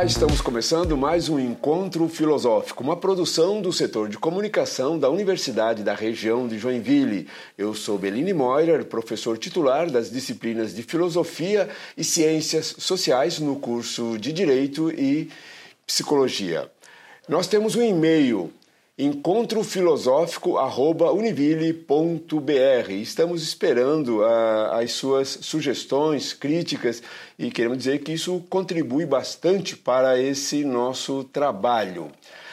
Olá, estamos começando mais um encontro filosófico, uma produção do setor de comunicação da Universidade da Região de Joinville. Eu sou Beline Moirer, professor titular das disciplinas de Filosofia e Ciências Sociais no curso de Direito e Psicologia. Nós temos um e-mail encontrofilosófico.univille.br. Estamos esperando uh, as suas sugestões, críticas e queremos dizer que isso contribui bastante para esse nosso trabalho.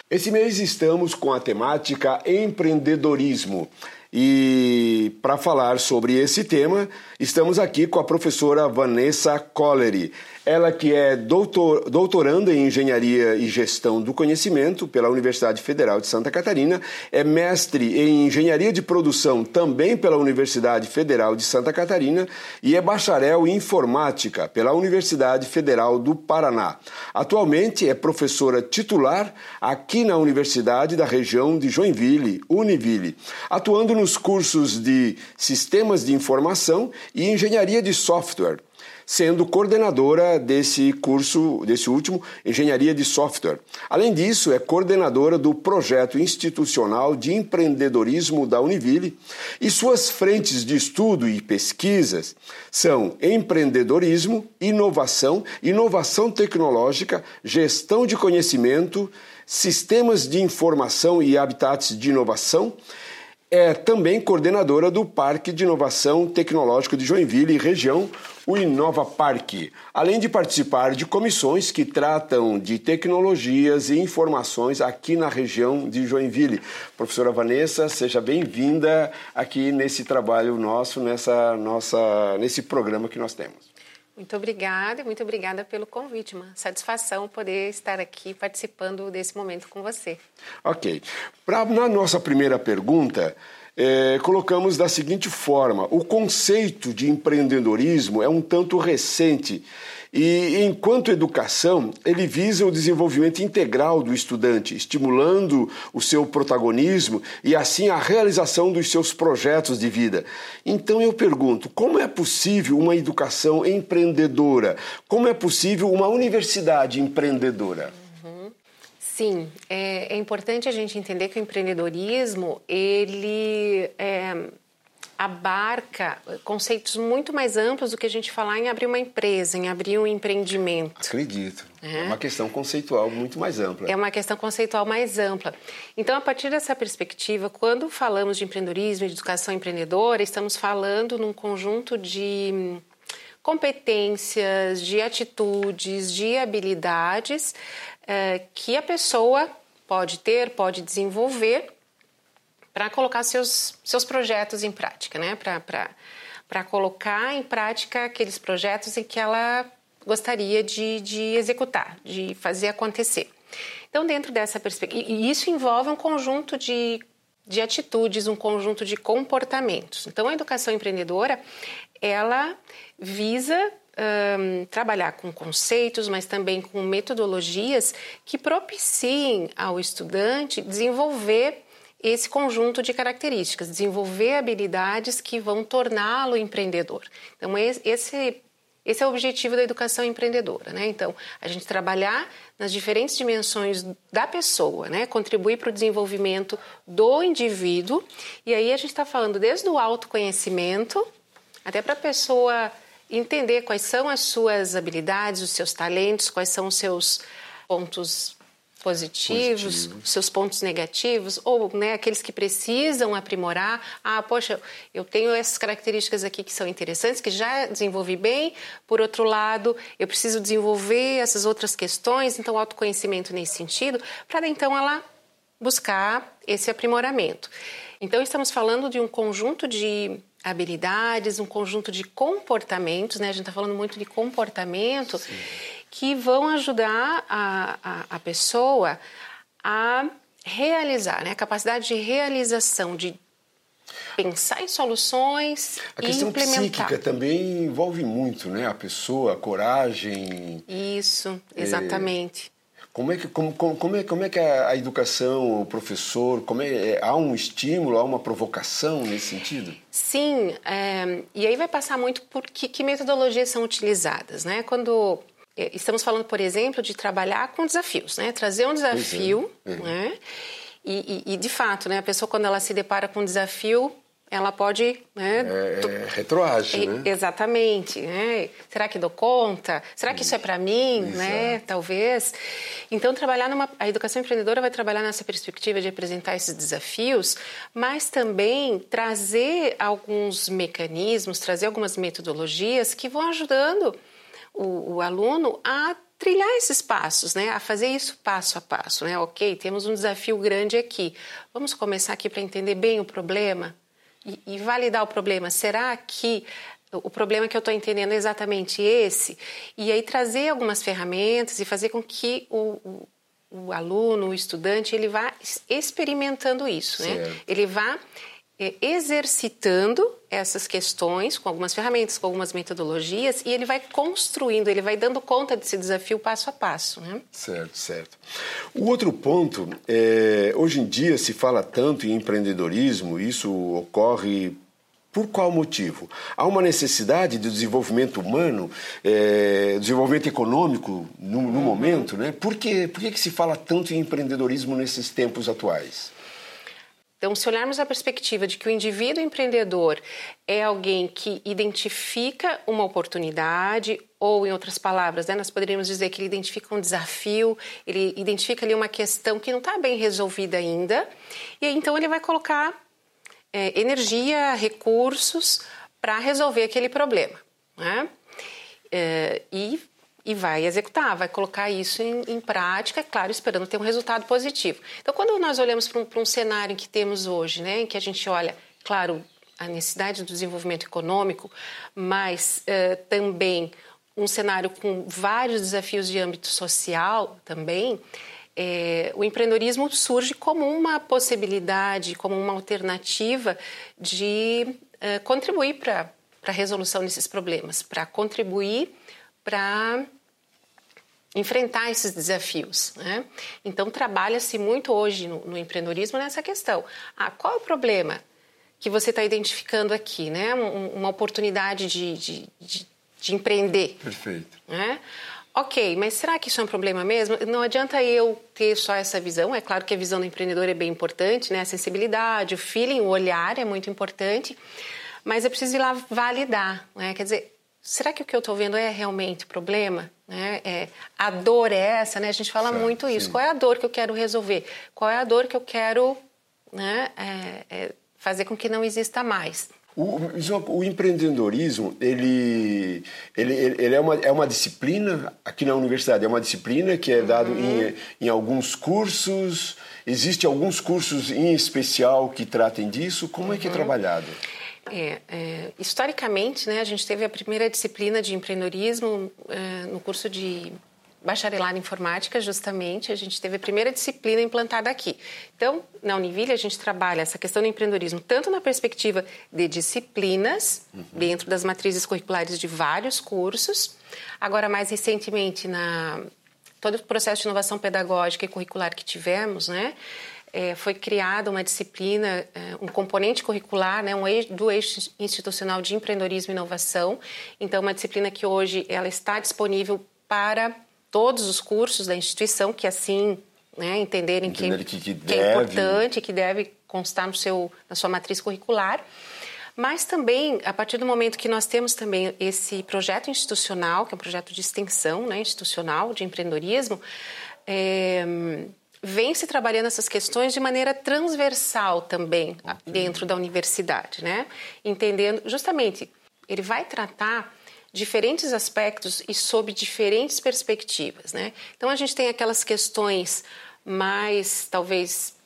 Esse mês estamos com a temática empreendedorismo. E para falar sobre esse tema, estamos aqui com a professora Vanessa Collery. Ela que é doutor, doutoranda em Engenharia e Gestão do Conhecimento pela Universidade Federal de Santa Catarina, é mestre em Engenharia de Produção também pela Universidade Federal de Santa Catarina e é bacharel em Informática pela Universidade Federal do Paraná. Atualmente é professora titular aqui na Universidade da região de Joinville, Univille, atuando nos cursos de Sistemas de Informação e Engenharia de Software sendo coordenadora desse curso, desse último, Engenharia de Software. Além disso, é coordenadora do projeto institucional de empreendedorismo da Univille e suas frentes de estudo e pesquisas são empreendedorismo, inovação, inovação tecnológica, gestão de conhecimento, sistemas de informação e habitats de inovação é também coordenadora do Parque de Inovação Tecnológico de Joinville e região, o Inova Parque, além de participar de comissões que tratam de tecnologias e informações aqui na região de Joinville. Professora Vanessa, seja bem-vinda aqui nesse trabalho nosso, nessa nossa, nesse programa que nós temos. Muito obrigada, muito obrigada pelo convite, uma satisfação poder estar aqui participando desse momento com você. Ok. Pra, na nossa primeira pergunta, é, colocamos da seguinte forma: o conceito de empreendedorismo é um tanto recente e, enquanto educação, ele visa o desenvolvimento integral do estudante, estimulando o seu protagonismo e, assim, a realização dos seus projetos de vida. Então, eu pergunto: como é possível uma educação empreendedora? Como é possível uma universidade empreendedora? Sim, é, é, importante a gente entender que o empreendedorismo ele é, abarca conceitos muito mais amplos do que a gente falar em abrir uma empresa, em abrir um empreendimento. Acredito. É, é uma questão conceitual muito mais ampla. É uma questão conceitual mais ampla. Então, a partir dessa perspectiva, quando falamos de empreendedorismo, de educação empreendedora, estamos falando num conjunto de competências, de atitudes, de habilidades é, que a pessoa pode ter, pode desenvolver para colocar seus, seus projetos em prática, né? Para colocar em prática aqueles projetos em que ela gostaria de, de executar, de fazer acontecer. Então, dentro dessa perspectiva, e isso envolve um conjunto de, de atitudes, um conjunto de comportamentos. Então, a educação empreendedora, ela visa um, trabalhar com conceitos, mas também com metodologias que propiciem ao estudante desenvolver esse conjunto de características, desenvolver habilidades que vão torná-lo empreendedor. Então, esse, esse é o objetivo da educação empreendedora, né? Então, a gente trabalhar nas diferentes dimensões da pessoa, né? Contribuir para o desenvolvimento do indivíduo. E aí a gente está falando desde o autoconhecimento até para a pessoa entender quais são as suas habilidades, os seus talentos, quais são os seus pontos positivos, Positivo. seus pontos negativos, ou né, aqueles que precisam aprimorar. Ah, poxa, eu tenho essas características aqui que são interessantes, que já desenvolvi bem. Por outro lado, eu preciso desenvolver essas outras questões, então autoconhecimento nesse sentido, para então ela buscar esse aprimoramento. Então estamos falando de um conjunto de habilidades, um conjunto de comportamentos, né? A gente está falando muito de comportamento. Sim que vão ajudar a, a, a pessoa a realizar, né? a capacidade de realização, de pensar em soluções a e questão psíquica também envolve muito, né? A pessoa, a coragem. Isso, é, exatamente. É, como é que como, como, é, como é que a, educação, o professor, como é, é, há um estímulo, há uma provocação nesse sentido? Sim, é, e aí vai passar muito por que, que metodologias são utilizadas, né? Quando é, estamos falando, por exemplo, de trabalhar com desafios, né? Trazer um desafio, é. né? E, e, e, de fato, né? A pessoa quando ela se depara com um desafio, ela pode, né? É, é retroage, né? Exatamente, né? Será que dou conta? Será que isso é para mim, Exato. né? Talvez. Então, trabalhar numa a educação empreendedora vai trabalhar nessa perspectiva de apresentar esses desafios, mas também trazer alguns mecanismos, trazer algumas metodologias que vão ajudando o, o aluno a trilhar esses passos, né? A fazer isso passo a passo, né? Ok, temos um desafio grande aqui. Vamos começar aqui para entender bem o problema e, e validar o problema. Será que o problema que eu estou entendendo é exatamente esse? E aí trazer algumas ferramentas e fazer com que o, o, o aluno, o estudante, ele vá experimentando isso, né? Ele vá exercitando essas questões com algumas ferramentas, com algumas metodologias e ele vai construindo, ele vai dando conta desse desafio passo a passo. Né? Certo, certo. O outro ponto, é, hoje em dia se fala tanto em empreendedorismo, isso ocorre por qual motivo? Há uma necessidade de desenvolvimento humano, é, desenvolvimento econômico no, no uhum. momento, né? Por, que, por que, que se fala tanto em empreendedorismo nesses tempos atuais? Então, se olharmos a perspectiva de que o indivíduo empreendedor é alguém que identifica uma oportunidade, ou, em outras palavras, né, nós poderíamos dizer que ele identifica um desafio, ele identifica ali uma questão que não está bem resolvida ainda, e então ele vai colocar é, energia, recursos para resolver aquele problema. Né? É, e e vai executar, vai colocar isso em, em, prática, claro, esperando ter um resultado positivo. Então, quando nós olhamos para um, para um cenário que temos hoje, né, em que a gente olha, claro, a necessidade do desenvolvimento econômico, mas uh, também um cenário com vários desafios de âmbito social também, é, o empreendedorismo surge como uma possibilidade, como uma alternativa de uh, contribuir para a resolução desses problemas, para contribuir para enfrentar esses desafios. Né? Então, trabalha-se muito hoje no, no, empreendedorismo nessa questão. Ah, qual é o problema que você está identificando aqui? Né? uma oportunidade de, de, de, de, empreender. Perfeito. Né? Ok, mas será que isso é um problema mesmo? Não adianta eu ter só essa visão. É claro que a visão do empreendedor é bem importante, né? A sensibilidade, o feeling, o olhar é muito importante. Mas eu preciso ir lá validar, né? Quer dizer, será que o que eu estou vendo é realmente o problema? Né? É, a dor é essa, né? A gente fala certo, muito isso. Sim. Qual é a dor que eu quero resolver? Qual é a dor que eu quero né, é, é fazer com que não exista mais? O, o, empreendedorismo, ele, ele, ele é, uma, é uma disciplina, aqui na universidade, é uma disciplina que é dado uhum. em, em alguns cursos, Existem alguns cursos em especial que tratem disso, como uhum. é que é uhum. trabalhado? É, é, historicamente, né, a gente teve a primeira disciplina de empreendedorismo é, no curso de bacharelado em informática, justamente, a gente teve a primeira disciplina implantada aqui. Então, na Univille, a gente trabalha essa questão do empreendedorismo tanto na perspectiva de disciplinas, uhum. dentro das matrizes curriculares de vários cursos, agora, mais recentemente, na todo o processo de inovação pedagógica e curricular que tivemos, né, é, foi criada uma disciplina, é, um componente curricular, né, um eixo, do eixo institucional de empreendedorismo e inovação. Então, uma disciplina que hoje ela está disponível para todos os cursos da instituição que assim né, entenderem que, que, que, que é importante, que deve constar no seu, na sua matriz curricular. Mas também, a partir do momento que nós temos também esse projeto institucional, que é um projeto de extensão né, institucional de empreendedorismo, é, vem se trabalhando essas questões de maneira transversal também dentro da universidade, né? Entendendo, justamente, ele vai tratar diferentes aspectos e sob diferentes perspectivas, né? Então a gente tem aquelas questões mais talvez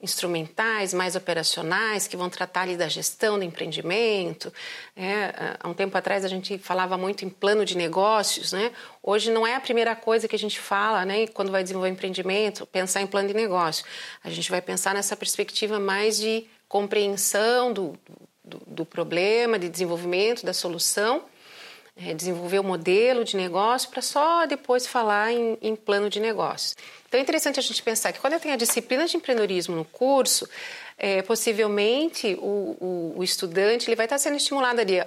instrumentais, mais operacionais, que vão tratar ali da gestão do empreendimento. É, há um tempo atrás a gente falava muito em plano de negócios, né? Hoje não é a primeira coisa que a gente fala, né? Quando vai desenvolver empreendimento, pensar em plano de negócio. A gente vai pensar nessa perspectiva mais de compreensão do, do, do problema, de desenvolvimento da solução é, desenvolver o modelo de negócio para só depois falar em, em, plano de negócio. Então é interessante a gente pensar que quando eu tenho a disciplina de empreendedorismo no curso, é, possivelmente o, o, o, estudante ele vai estar sendo estimulado ali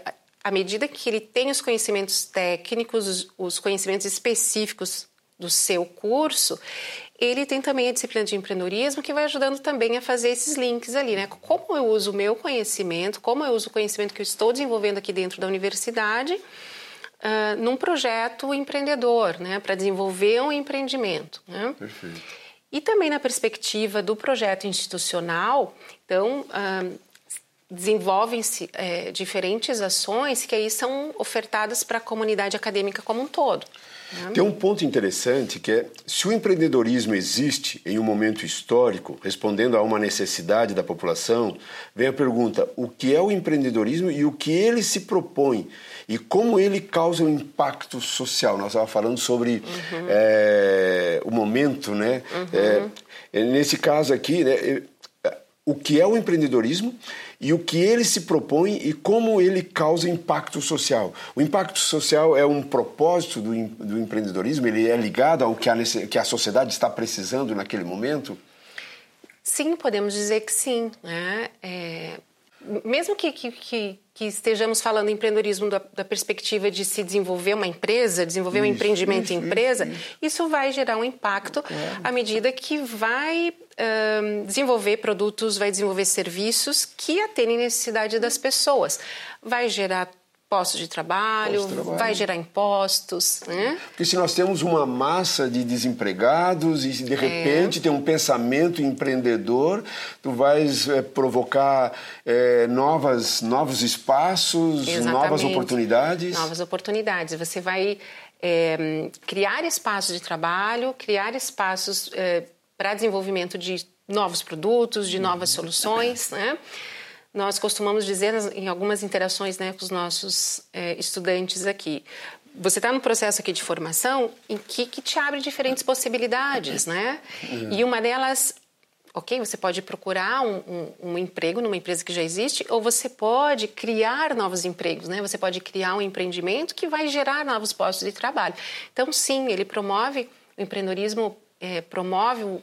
à medida que ele tem os conhecimentos técnicos, os, os conhecimentos específicos do seu curso, ele tem também a disciplina de empreendedorismo que vai ajudando também a fazer esses links ali, né? Como eu uso o meu conhecimento, como eu uso o conhecimento que eu estou desenvolvendo aqui dentro da universidade uh, num projeto empreendedor, né? Para desenvolver um empreendimento. Né? Perfeito. E também na perspectiva do projeto institucional, então, uh, desenvolvem-se é, diferentes ações que aí são ofertadas para a comunidade acadêmica como um todo. Tem um ponto interessante que é: se o empreendedorismo existe em um momento histórico, respondendo a uma necessidade da população, vem a pergunta: o que é o empreendedorismo e o que ele se propõe? E como ele causa um impacto social? Nós estávamos falando sobre uhum. é, o momento, né? Uhum. É, nesse caso aqui, né, o que é o empreendedorismo e o que ele se propõe e como ele causa impacto social. O impacto social é um propósito do, do empreendedorismo? Ele é ligado ao que a, que a sociedade está precisando naquele momento? Sim, podemos dizer que sim. Né? É, mesmo que, que, que, estejamos falando em empreendedorismo da, da, perspectiva de se desenvolver uma empresa, desenvolver isso, um empreendimento isso, em empresa, isso, isso, vai gerar um impacto claro. à medida que vai um, desenvolver produtos, vai desenvolver serviços que atendem necessidade das pessoas. Vai gerar postos de trabalho, trabalho, vai gerar impostos. Né? Porque se nós temos uma massa de desempregados e de repente é. tem um pensamento empreendedor, tu vais é, provocar é, novas, novos espaços, Exatamente. novas oportunidades. Novas oportunidades. Você vai é, criar espaços de trabalho, criar espaços é, para desenvolvimento de novos produtos, de novas soluções, né? Nós costumamos dizer em algumas interações né, com os nossos é, estudantes aqui. Você está no processo aqui de formação em que, que te abre diferentes possibilidades, né? Uhum. E uma delas, ok, você pode procurar um, um, um, emprego numa empresa que já existe, ou você pode criar novos empregos, né? Você pode criar um empreendimento que vai gerar novos postos de trabalho. Então, sim, ele promove o empreendedorismo é, promove um,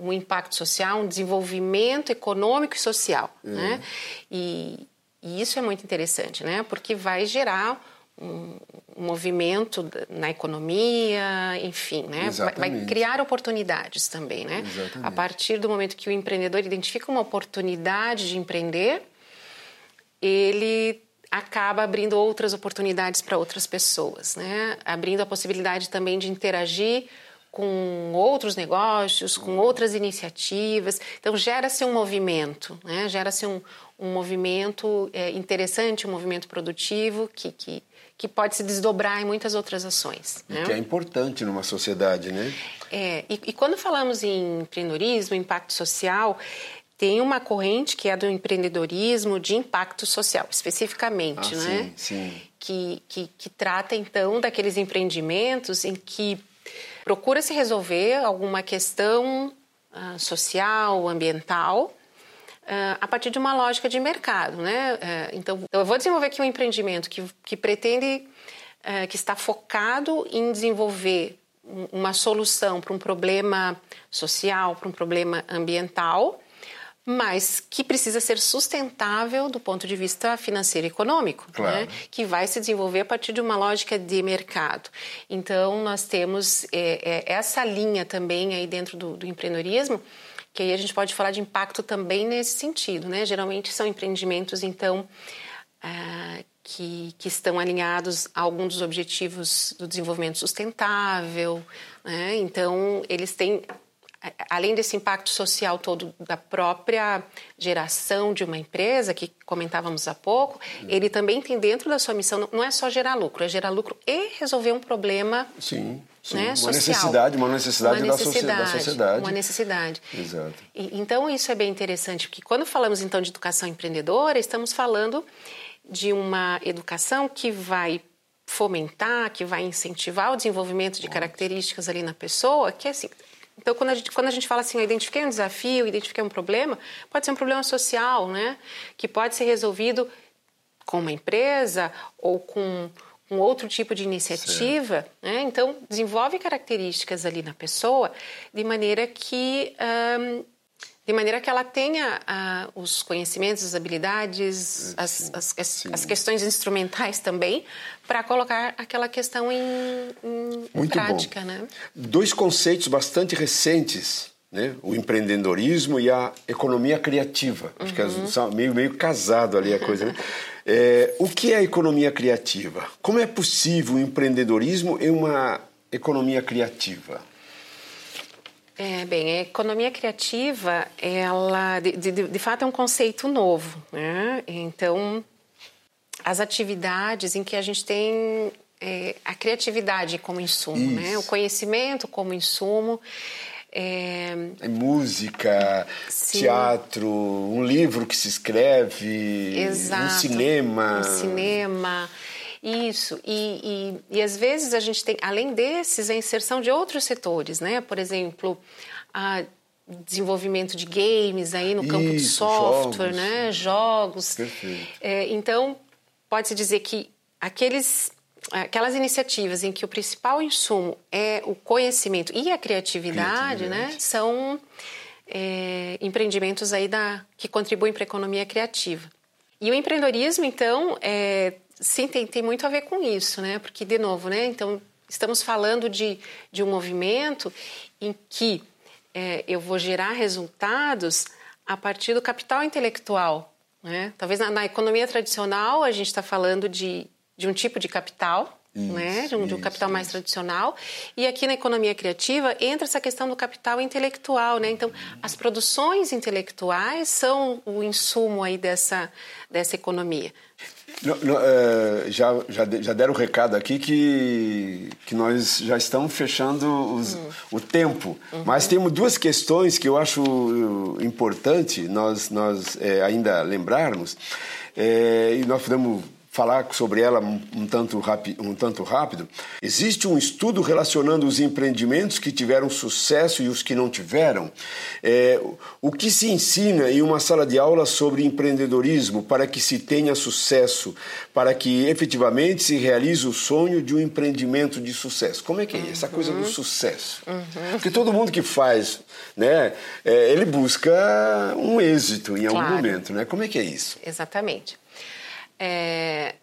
um, impacto social, um desenvolvimento econômico e social, uhum. né? E, e, isso é muito interessante, né? Porque vai gerar um, um movimento na economia, enfim, né? Vai, vai, criar oportunidades também, né? Exatamente. A partir do momento que o empreendedor identifica uma oportunidade de empreender, ele acaba abrindo outras oportunidades para outras pessoas, né? Abrindo a possibilidade também de interagir com outros negócios, com outras iniciativas. Então, gera-se um movimento, né? gera-se um, um movimento é, interessante, um movimento produtivo que, que, que pode se desdobrar em muitas outras ações. Né? Que é importante numa sociedade, né? É, e, e quando falamos em empreendedorismo, impacto social, tem uma corrente que é do empreendedorismo de impacto social, especificamente, ah, né? Sim, sim. Que, que, que trata, então, daqueles empreendimentos em que procura se resolver alguma questão uh, social, ambiental, uh, a partir de uma lógica de mercado, né? Uh, então, eu vou desenvolver aqui um empreendimento que, que pretende, que está focado em desenvolver uma solução para um problema social, para um problema ambiental, mas que precisa ser sustentável do ponto de vista financeiro e econômico, claro. né? que vai se desenvolver a partir de uma lógica de mercado. Então, nós temos é, é, essa linha também aí dentro do, do, empreendedorismo, que aí a gente pode falar de impacto também nesse sentido. Né? Geralmente são empreendimentos, então, é, que, que, estão alinhados a algum dos objetivos do desenvolvimento sustentável. Né? Então, eles têm além desse impacto social todo da própria geração de uma empresa, que comentávamos há pouco, ele também tem dentro da sua missão, não é só gerar lucro, é gerar lucro e resolver um problema Sim. Sim, né, uma social. necessidade, uma necessidade, uma necessidade da, sociedade. Uma necessidade. Exato. E, então isso é bem interessante, porque quando falamos então de educação empreendedora, estamos falando de uma educação que vai fomentar, que vai incentivar o desenvolvimento de características ali na pessoa, que é assim, então, quando a, gente, quando a gente fala assim, eu identifiquei um desafio, identifiquei um problema, pode ser um problema social, né? Que pode ser resolvido com uma empresa ou com um outro tipo de iniciativa. Né? Então, desenvolve características ali na pessoa de maneira que de maneira que ela tenha ah, os conhecimentos, as habilidades, as, as, as, as, questões instrumentais também, para colocar aquela questão em, em, em prática. Bom. Né? Dois conceitos bastante recentes, né? o empreendedorismo e a economia criativa. Acho que é uhum. meio, meio casado ali a coisa. Né? é, o que é a economia criativa? Como é possível o empreendedorismo e uma economia criativa? É, bem, a economia criativa, ela, de, de, de fato, é um conceito novo. Né? Então, as atividades em que a gente tem é, a criatividade como insumo, né? o conhecimento como insumo. É... é música, Sim. teatro, um livro que se escreve, Exato. um cinema. Um cinema. Isso, e, e, e às vezes a gente tem, além desses, a inserção de outros setores, né? Por exemplo, a desenvolvimento de games aí no campo Isso, de software, jogos. né? Jogos. É, então, pode-se dizer que aqueles aquelas iniciativas em que o principal insumo é o conhecimento e a criatividade, né, criatividade. né, são é, empreendimentos aí da, que contribuem para a economia criativa. E o empreendedorismo, então, é, Sim, tem, tem muito a ver com isso, né? Porque, de novo, né? Então, estamos falando de, de um movimento em que é, eu vou gerar resultados a partir do capital intelectual. Né? Talvez na, na economia tradicional a gente está falando de, de um tipo de capital, isso, né? de, um, de um capital isso. mais tradicional. E aqui na economia criativa entra essa questão do capital intelectual. Né? Então, as produções intelectuais são o insumo aí dessa, dessa economia. Não, não, é, já, já, já deram o recado aqui que, que nós já estamos fechando os, uhum. o tempo. Uhum. Mas temos duas questões que eu acho importante nós, nós é, ainda lembrarmos. É, e nós podemos falar sobre ela um tanto, um tanto rápido. Existe um estudo relacionando os empreendimentos que tiveram sucesso e os que não tiveram. É, o que se ensina em uma sala de aula sobre empreendedorismo para que se tenha sucesso, para que efetivamente se realize o sonho de um empreendimento de sucesso? Como é que é essa coisa do uhum. sucesso? Uhum. Porque todo mundo que faz, né, é, ele busca um êxito em algum claro. momento, né? Como é que é isso? Exatamente. É,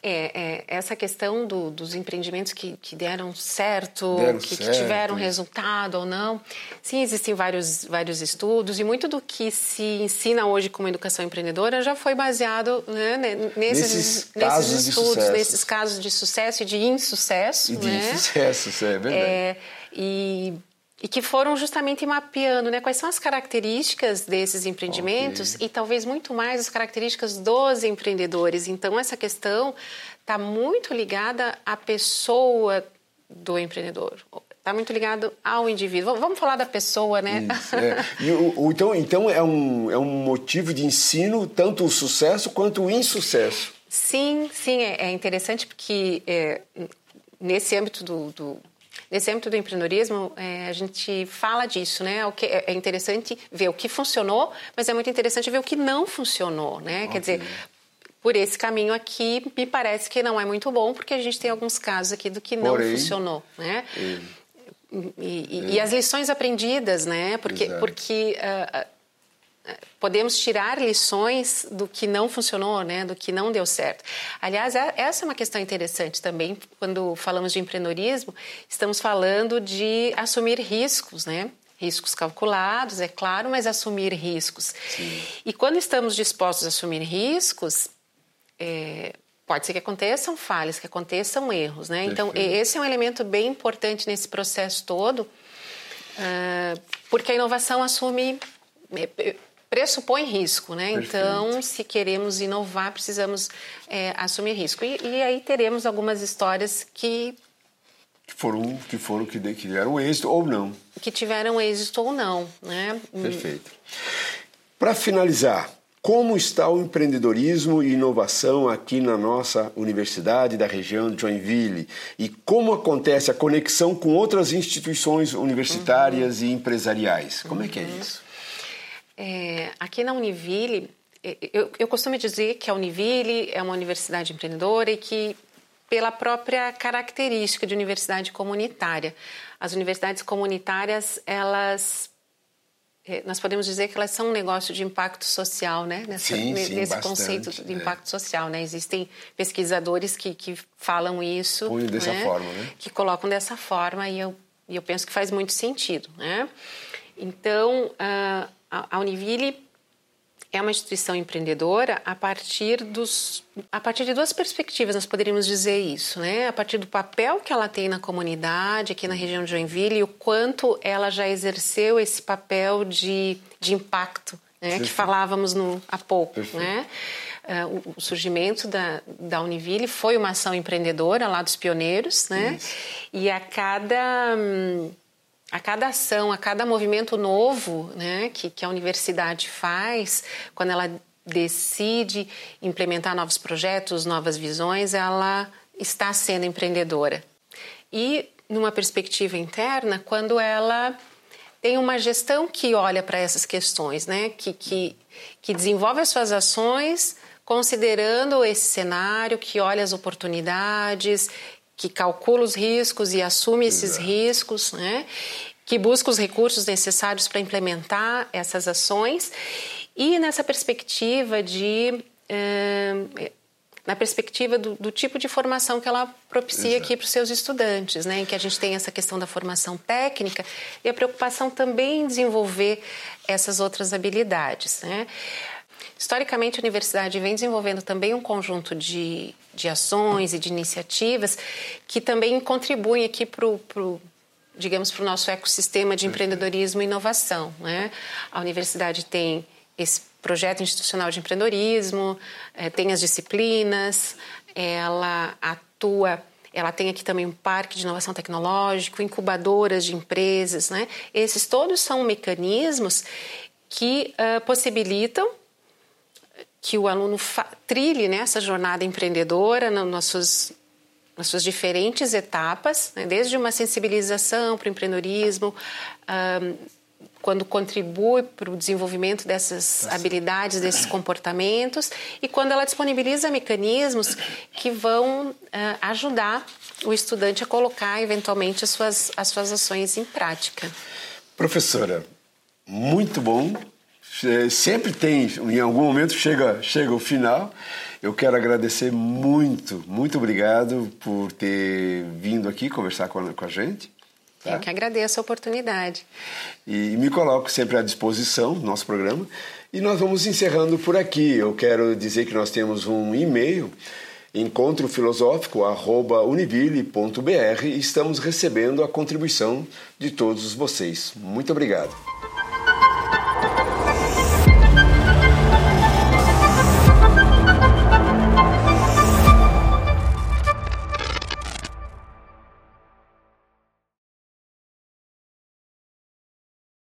é, é, essa questão do, dos empreendimentos que, que deram certo, deram que, certo. que, tiveram resultado ou não. Sim, existem vários, vários estudos e muito do que se ensina hoje como educação empreendedora já foi baseado né, nesses, nesses, nesses estudos, nesses casos de sucesso e de insucesso. E de né? insucesso, é verdade. É, e e que foram justamente mapeando né, quais são as características desses empreendimentos okay. e talvez muito mais as características dos empreendedores. Então, essa questão está muito ligada à pessoa do empreendedor. Está muito ligado ao indivíduo. Vamos falar da pessoa, né? Isso, é. e, o, então, então é, um, é um motivo de ensino tanto o sucesso quanto o insucesso. Sim, sim. É, é interessante porque é, nesse âmbito do, do Nesse âmbito do empreendedorismo, é, a gente fala disso, né? O que é, é interessante ver o que funcionou, mas é muito interessante ver o que não funcionou, né? Okay. Quer dizer, por esse caminho aqui, me parece que não é muito bom, porque a gente tem alguns casos aqui do que não Porém, funcionou, né? E, e, e, as lições aprendidas, né? Porque, porque uh, podemos tirar lições do que não funcionou, né, do que não deu certo. Aliás, é, essa é uma questão interessante também quando falamos de empreendedorismo, estamos falando de assumir riscos, né? Riscos calculados, é claro, mas assumir riscos. Sim. E quando estamos dispostos a assumir riscos, é, pode ser que aconteçam falhas, que aconteçam erros, né? Então, esse é um elemento bem importante nesse processo todo, uh, porque a inovação assume é, pressupõe risco, né? Perfeito. Então, se queremos inovar, precisamos é, assumir risco. E, e, aí teremos algumas histórias que que foram que foram que tiveram êxito ou não. Que tiveram êxito ou não, né? Perfeito. Para finalizar, como está o empreendedorismo e inovação aqui na nossa universidade da região de Joinville? E como acontece a conexão com outras instituições universitárias uhum. e empresariais? Como é que é uhum. isso? É, aqui na Univille, é, eu, eu costumo dizer que a Univille é uma universidade empreendedora e que, pela própria característica de universidade comunitária, as universidades comunitárias, elas é, nós podemos dizer que elas são um negócio de impacto social, né? Nessa, sim, sim, nesse bastante, conceito de é. impacto é. social, né? Existem pesquisadores que, que falam isso, Põe dessa né? forma, né? Que colocam dessa forma e eu, e eu penso que faz muito sentido, né? Então, a, a Univille é uma instituição empreendedora a partir dos a partir de duas perspectivas nós poderíamos dizer isso né a partir do papel que ela tem na comunidade aqui na região de Joinville e o quanto ela já exerceu esse papel de, de impacto né, que falávamos no, há pouco Perfeito. né Uh, o surgimento da, da Univille foi uma ação empreendedora lá dos pioneiros, né? Isso. E a cada hum, a cada ação, a cada movimento novo né, que, que a universidade faz, quando ela decide implementar novos projetos, novas visões, ela está sendo empreendedora. E numa perspectiva interna, quando ela tem uma gestão que olha para essas questões, né, que, que, que desenvolve as suas ações considerando esse cenário, que olha as oportunidades, que calcula os riscos e assume esses Exato. riscos, né? que busca os recursos necessários para implementar essas ações e nessa perspectiva de eh, na perspectiva do, do, tipo de formação que ela propicia Exato. aqui para os seus estudantes, né? em que a gente tem essa questão da formação técnica e a preocupação também em desenvolver essas outras habilidades. Né? Historicamente, a universidade vem desenvolvendo também um conjunto de, de ações e de iniciativas que também contribuem aqui para o digamos, para o nosso ecossistema de empreendedorismo e inovação. Né? A universidade tem esse projeto institucional de empreendedorismo, é, tem as disciplinas, ela atua, ela tem aqui também um parque de inovação tecnológica, incubadoras de empresas. Né? Esses todos são mecanismos que uh, possibilitam que o aluno trilhe né, essa jornada empreendedora no, nas, suas, nas suas diferentes etapas, né, desde uma sensibilização para o empreendedorismo, um, quando contribui para o desenvolvimento dessas tá habilidades, desses comportamentos, e quando ela disponibiliza mecanismos que vão uh, ajudar o estudante a colocar eventualmente as suas, as suas ações em prática. Professora, muito bom sempre tem, em algum momento chega, chega o final. Eu quero agradecer muito, muito obrigado por ter vindo aqui conversar com a, com a gente. Tá? Eu que agradeço a oportunidade. E me coloco sempre à disposição do nosso programa. E nós vamos encerrando por aqui. Eu quero dizer que nós temos um e-mail encontrofilosófico@univille.br e estamos recebendo a contribuição de todos vocês. Muito obrigado.